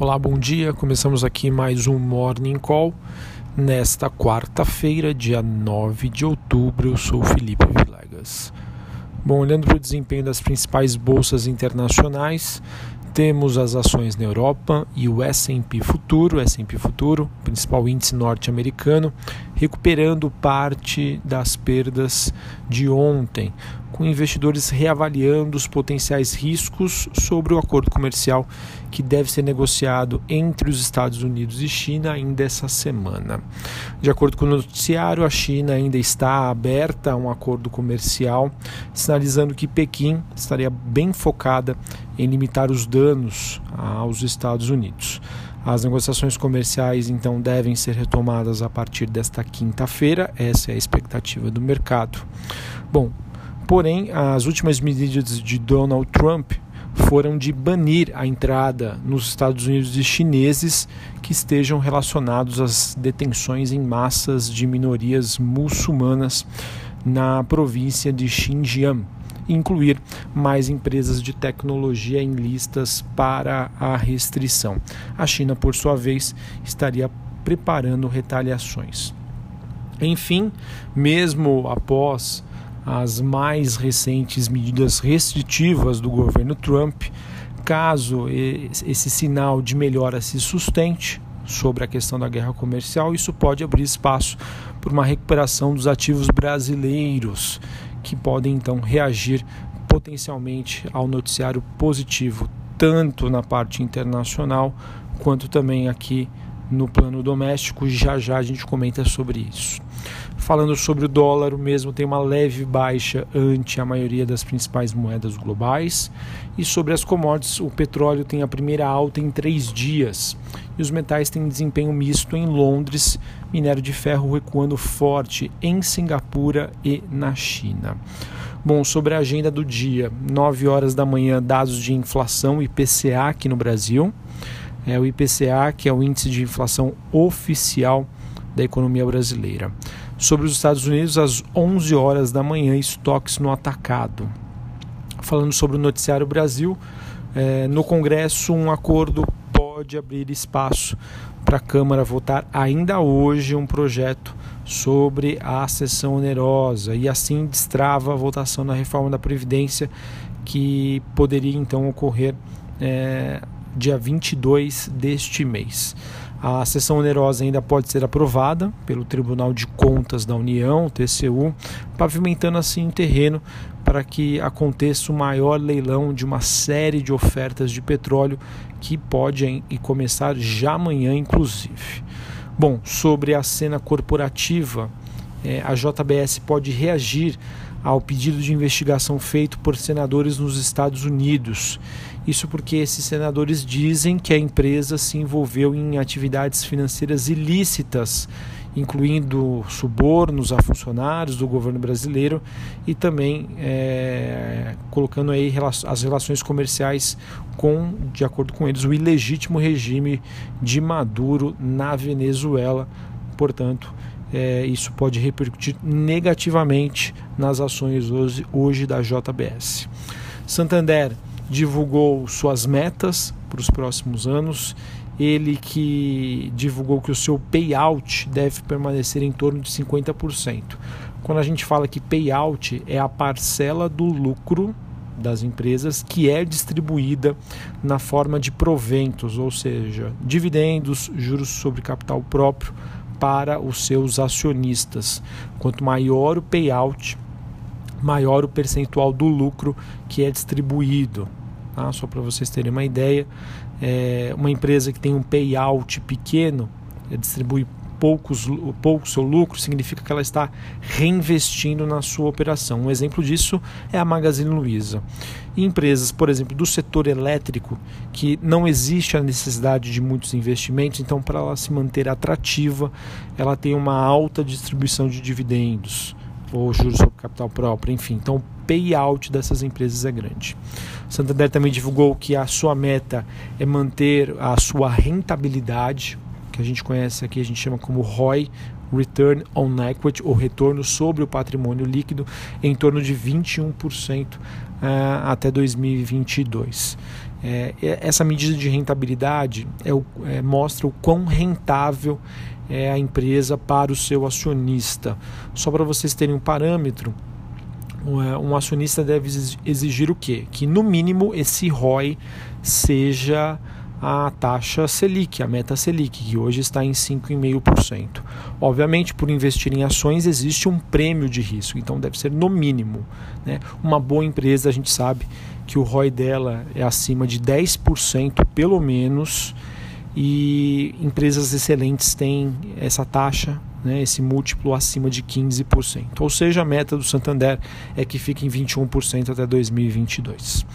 Olá, bom dia. Começamos aqui mais um Morning Call nesta quarta-feira, dia 9 de outubro. Eu sou Felipe Vilegas. Bom, olhando para o desempenho das principais bolsas internacionais, temos as ações na Europa e o S&P Futuro, S&P Futuro, principal índice norte-americano, recuperando parte das perdas de ontem, com investidores reavaliando os potenciais riscos sobre o acordo comercial que deve ser negociado entre os Estados Unidos e China ainda essa semana. De acordo com o noticiário, a China ainda está aberta a um acordo comercial, sinalizando que Pequim estaria bem focada em limitar os danos aos Estados Unidos. As negociações comerciais então devem ser retomadas a partir desta quinta-feira, essa é a expectativa do mercado. Bom, porém, as últimas medidas de Donald Trump foram de banir a entrada nos Estados Unidos de chineses que estejam relacionados às detenções em massas de minorias muçulmanas na província de Xinjiang incluir mais empresas de tecnologia em listas para a restrição. A China, por sua vez, estaria preparando retaliações. Enfim, mesmo após as mais recentes medidas restritivas do governo Trump, caso esse sinal de melhora se sustente sobre a questão da guerra comercial, isso pode abrir espaço para uma recuperação dos ativos brasileiros que podem então reagir potencialmente ao noticiário positivo, tanto na parte internacional quanto também aqui no plano doméstico. Já já a gente comenta sobre isso. Falando sobre o dólar, o mesmo tem uma leve baixa ante a maioria das principais moedas globais. E sobre as commodities, o petróleo tem a primeira alta em três dias. E os metais têm desempenho misto em Londres, minério de ferro recuando forte em Singapura e na China. Bom, sobre a agenda do dia, 9 horas da manhã, dados de inflação IPCA aqui no Brasil. É o IPCA, que é o índice de inflação oficial da economia brasileira. Sobre os Estados Unidos, às 11 horas da manhã, estoques no atacado. Falando sobre o Noticiário Brasil, é, no Congresso, um acordo pode abrir espaço para a Câmara votar ainda hoje um projeto sobre a sessão onerosa e assim destrava a votação na reforma da Previdência que poderia então ocorrer é, dia 22 deste mês. A sessão onerosa ainda pode ser aprovada pelo Tribunal de Contas da União, TCU, pavimentando assim o terreno para que aconteça o maior leilão de uma série de ofertas de petróleo que pode começar já amanhã, inclusive. Bom, sobre a cena corporativa, é, a JBS pode reagir ao pedido de investigação feito por senadores nos Estados Unidos. Isso porque esses senadores dizem que a empresa se envolveu em atividades financeiras ilícitas, incluindo subornos a funcionários do governo brasileiro e também é, colocando aí as relações comerciais com, de acordo com eles, o ilegítimo regime de Maduro na Venezuela. Portanto, é, isso pode repercutir negativamente nas ações hoje, hoje da JBS. Santander divulgou suas metas para os próximos anos. Ele que divulgou que o seu payout deve permanecer em torno de 50%. Quando a gente fala que payout é a parcela do lucro das empresas que é distribuída na forma de proventos, ou seja, dividendos, juros sobre capital próprio para os seus acionistas. Quanto maior o payout, maior o percentual do lucro que é distribuído. Tá? Só para vocês terem uma ideia, é uma empresa que tem um payout pequeno, é, distribui poucos, pouco seu lucro, significa que ela está reinvestindo na sua operação. Um exemplo disso é a Magazine Luiza. empresas, por exemplo, do setor elétrico, que não existe a necessidade de muitos investimentos, então para ela se manter atrativa, ela tem uma alta distribuição de dividendos ou juros sobre capital próprio, enfim. Então, o payout dessas empresas é grande. Santander também divulgou que a sua meta é manter a sua rentabilidade, que a gente conhece aqui, a gente chama como ROI, return on equity, ou retorno sobre o patrimônio líquido, em torno de 21% uh, eh, até 2022. É, essa medida de rentabilidade é o, é, mostra o quão rentável é a empresa para o seu acionista. Só para vocês terem um parâmetro, é, um acionista deve exigir o quê? Que no mínimo esse ROI seja a taxa Selic, a meta Selic, que hoje está em 5,5%. Obviamente, por investir em ações existe um prêmio de risco, então deve ser no mínimo. Né? Uma boa empresa, a gente sabe que o ROI dela é acima de 10% pelo menos, e empresas excelentes têm essa taxa, né, esse múltiplo acima de 15%. Ou seja, a meta do Santander é que fique em 21% até 2022.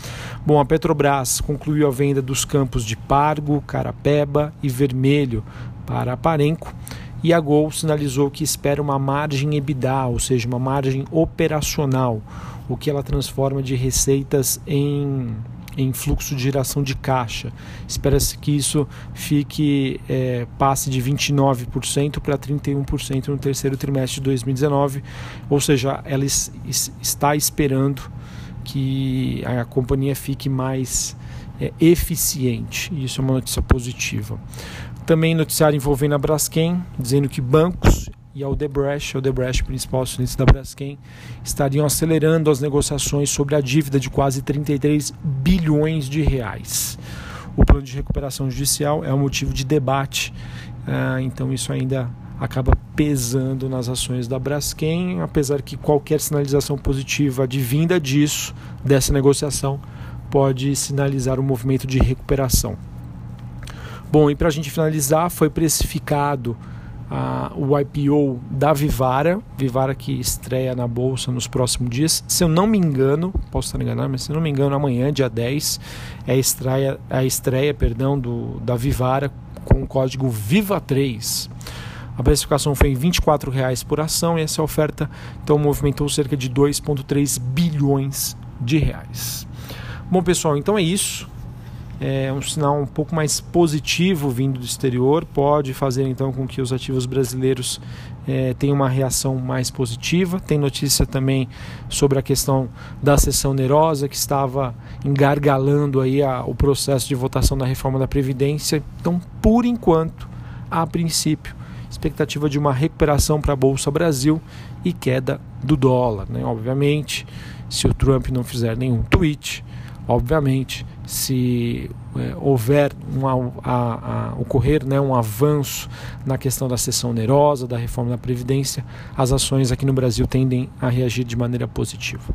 Bom, a Petrobras concluiu a venda dos campos de Pargo, Carapeba e Vermelho para Parenco e a Gol sinalizou que espera uma margem EBITDA, ou seja, uma margem operacional, o que ela transforma de receitas em em fluxo de geração de caixa. Espera-se que isso fique é, passe de 29% para 31% no terceiro trimestre de 2019, ou seja, ela está esperando que a companhia fique mais é, eficiente. Isso é uma notícia positiva. Também noticiário envolvendo a Braskem, dizendo que bancos e a Odebrecht, a Odebrecht, principal acionista da Braskem, estariam acelerando as negociações sobre a dívida de quase 33 bilhões de reais. O plano de recuperação judicial é um motivo de debate, ah, então isso ainda acaba pesando nas ações da Braskem, apesar que qualquer sinalização positiva de vinda disso, dessa negociação, pode sinalizar um movimento de recuperação. Bom, e para a gente finalizar, foi precificado o IPO da Vivara, Vivara que estreia na bolsa nos próximos dias. Se eu não me engano, posso estar enganado, mas se eu não me engano, amanhã, dia 10, é a estreia, a estreia perdão, do, da Vivara com o código VIVA3. A precificação foi em R$ 24,00 por ação e essa oferta então movimentou cerca de 2,3 bilhões de reais. Bom, pessoal, então é isso é um sinal um pouco mais positivo vindo do exterior, pode fazer então com que os ativos brasileiros é, tenham uma reação mais positiva. Tem notícia também sobre a questão da sessão onerosa que estava engargalando aí a, o processo de votação da reforma da Previdência. Então, por enquanto, a princípio, expectativa de uma recuperação para a Bolsa Brasil e queda do dólar. Né? Obviamente, se o Trump não fizer nenhum tweet, obviamente se é, houver um, a, a, ocorrer né, um avanço na questão da sessão onerosa, da reforma da Previdência, as ações aqui no Brasil tendem a reagir de maneira positiva.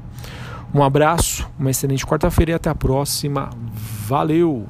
Um abraço, uma excelente quarta-feira e até a próxima. Valeu!